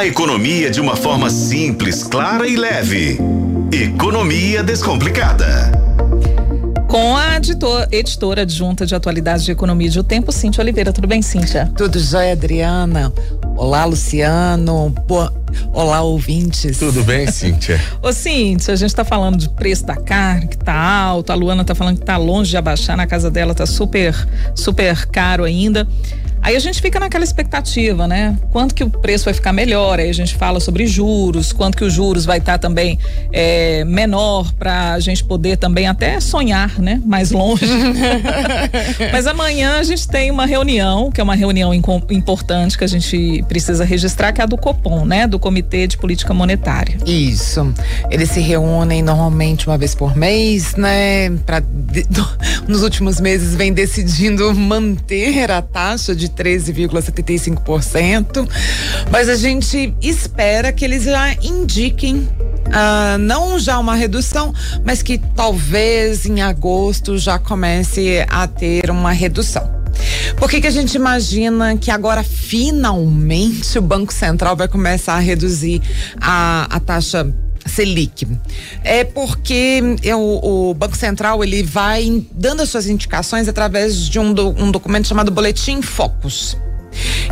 A economia de uma forma simples, clara e leve. Economia Descomplicada. Com a editor, editora adjunta de atualidades de economia de O Tempo, Cíntia Oliveira. Tudo bem, Cíntia? Tudo jóia, Adriana. Olá, Luciano. Boa... Olá, ouvintes. Tudo bem, Cíntia? Ô, Cíntia, a gente está falando de preço da carne, que tá alto. A Luana tá falando que tá longe de abaixar. Na casa dela tá super, super caro ainda. Aí a gente fica naquela expectativa, né? Quanto que o preço vai ficar melhor? Aí a gente fala sobre juros, quanto que os juros vai estar tá também é, menor para a gente poder também até sonhar, né? Mais longe. Mas amanhã a gente tem uma reunião, que é uma reunião importante que a gente precisa registrar, que é a do Copom, né? Do Comitê de Política Monetária. Isso. Eles se reúnem normalmente uma vez por mês, né? Pra, nos últimos meses vem decidindo manter a taxa de 13,75%, mas a gente espera que eles já indiquem Uh, não já uma redução, mas que talvez em agosto já comece a ter uma redução. Por que, que a gente imagina que agora finalmente o Banco Central vai começar a reduzir a, a taxa Selic. É porque eu, o Banco Central ele vai dando as suas indicações através de um, do, um documento chamado Boletim Focus.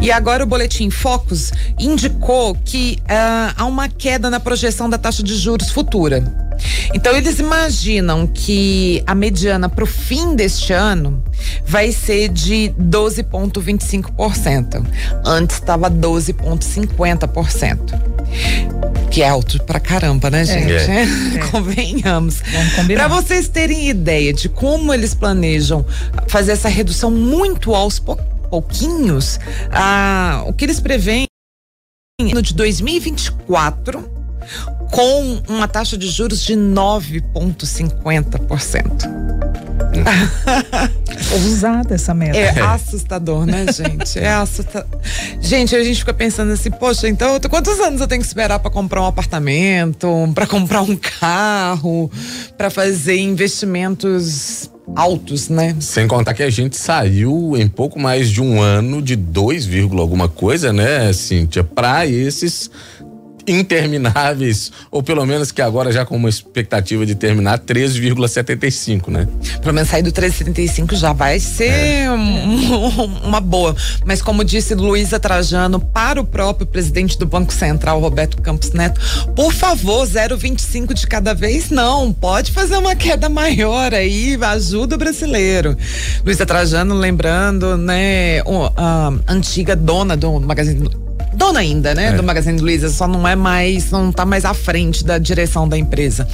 E agora o Boletim Focus indicou que uh, há uma queda na projeção da taxa de juros futura. Então eles imaginam que a mediana para o fim deste ano vai ser de 12,25%. Antes estava 12,50% que é alto pra caramba, né, gente? É. É. Convenhamos. Para vocês terem ideia de como eles planejam fazer essa redução muito aos pouquinhos, ah, o que eles preveem no de 2024 com uma taxa de juros de 9,50%. Ousada essa meta. É assustador, né, gente? É assustador. Gente, a gente fica pensando assim, poxa, então quantos anos eu tenho que esperar para comprar um apartamento, para comprar um carro, para fazer investimentos altos, né? Sem contar que a gente saiu em pouco mais de um ano de 2, alguma coisa, né, Cíntia, para esses intermináveis, ou pelo menos que agora já com uma expectativa de terminar 13,75, né? Pelo menos sair do 13,75 já vai ser é. um, uma boa. Mas como disse Luísa Trajano para o próprio presidente do Banco Central, Roberto Campos Neto, por favor, 0,25 de cada vez não, pode fazer uma queda maior aí, ajuda o brasileiro. Luísa Trajano, lembrando, né, a antiga dona do Magazine dona ainda, né, é. do Magazine Luiza, só não é mais, não tá mais à frente da direção da empresa.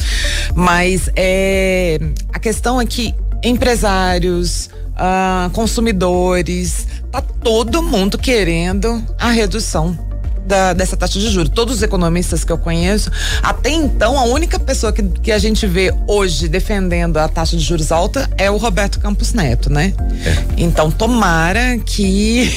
Mas é, a questão é que empresários, uh, consumidores, tá todo mundo querendo a redução da, dessa taxa de juros. Todos os economistas que eu conheço, até então, a única pessoa que, que a gente vê hoje defendendo a taxa de juros alta é o Roberto Campos Neto, né? É. Então, tomara que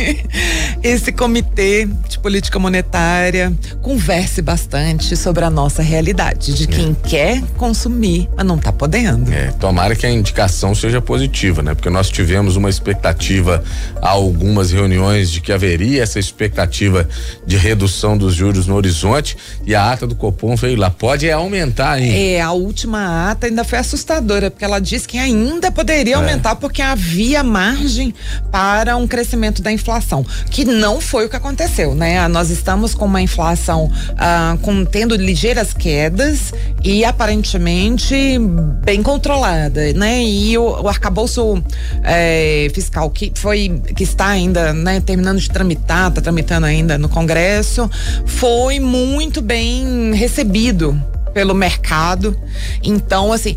esse comitê de política monetária converse bastante sobre a nossa realidade, de quem é. quer consumir, mas não está podendo. É, tomara que a indicação seja positiva, né? Porque nós tivemos uma expectativa há algumas reuniões de que haveria essa expectativa de redução dos juros no horizonte e a ata do Copom veio lá. Pode aumentar, hein? É, a última ata ainda foi assustadora, porque ela disse que ainda poderia é. aumentar porque havia margem para um crescimento da inflação, que não foi o que aconteceu, né? Nós estamos com uma inflação ah, com, tendo ligeiras quedas e aparentemente bem controlada, né? E o, o arcabouço eh, fiscal que foi que está ainda, né, terminando de tramitar, está tramitando ainda no Congresso, foi muito bem recebido pelo mercado. Então, assim,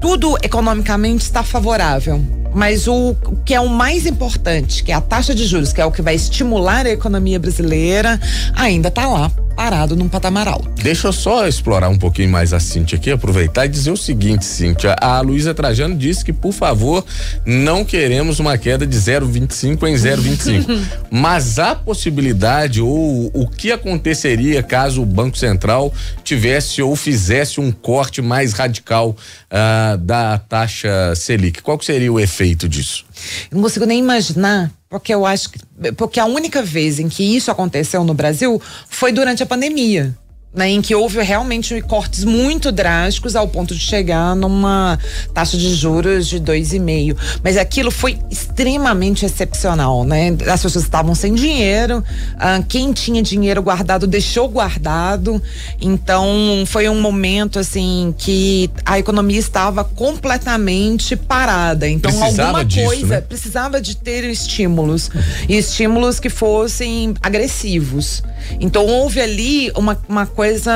tudo economicamente está favorável. Mas o, o, que é o mais importante, que é a taxa de juros, que é o que vai estimular a economia brasileira, ainda está lá parado num patamar alto. Deixa eu só explorar um pouquinho mais a Cintia aqui, aproveitar e dizer o seguinte, Cintia. A Luísa Trajano disse que, por favor, não queremos uma queda de 0,25 em 0,25. Mas a possibilidade ou o que aconteceria caso o Banco Central tivesse ou fizesse um corte mais radical uh, da taxa Selic? Qual seria o efeito disso? Eu não consigo nem imaginar porque eu acho que porque a única vez em que isso aconteceu no Brasil foi durante a pandemia né, em que houve realmente cortes muito drásticos ao ponto de chegar numa taxa de juros de 2,5. Mas aquilo foi extremamente excepcional, né? As pessoas estavam sem dinheiro, ah, quem tinha dinheiro guardado deixou guardado. Então foi um momento assim que a economia estava completamente parada. Então precisava alguma disso, coisa né? precisava de ter estímulos e estímulos que fossem agressivos. Então houve ali uma, uma coisa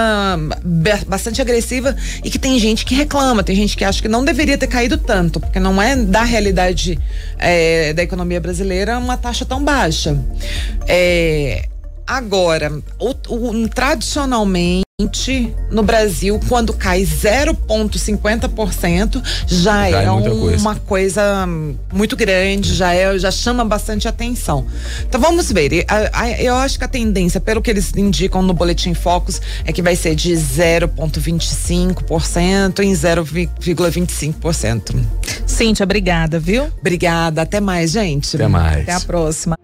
bastante agressiva e que tem gente que reclama, tem gente que acha que não deveria ter caído tanto, porque não é da realidade é, da economia brasileira uma taxa tão baixa. É, agora, o- o- tradicionalmente no Brasil, quando cai 0,50%, já, Já é é, coisa. uma coisa muito grande, já é, já chama bastante atenção. Então vamos ver. Eu acho que a tendência, pelo que eles indicam no boletim Focus, é que vai ser de 0,25% em 0,25%. Cíntia, obrigada, viu? Obrigada, até mais, gente. Até mais. Até a próxima.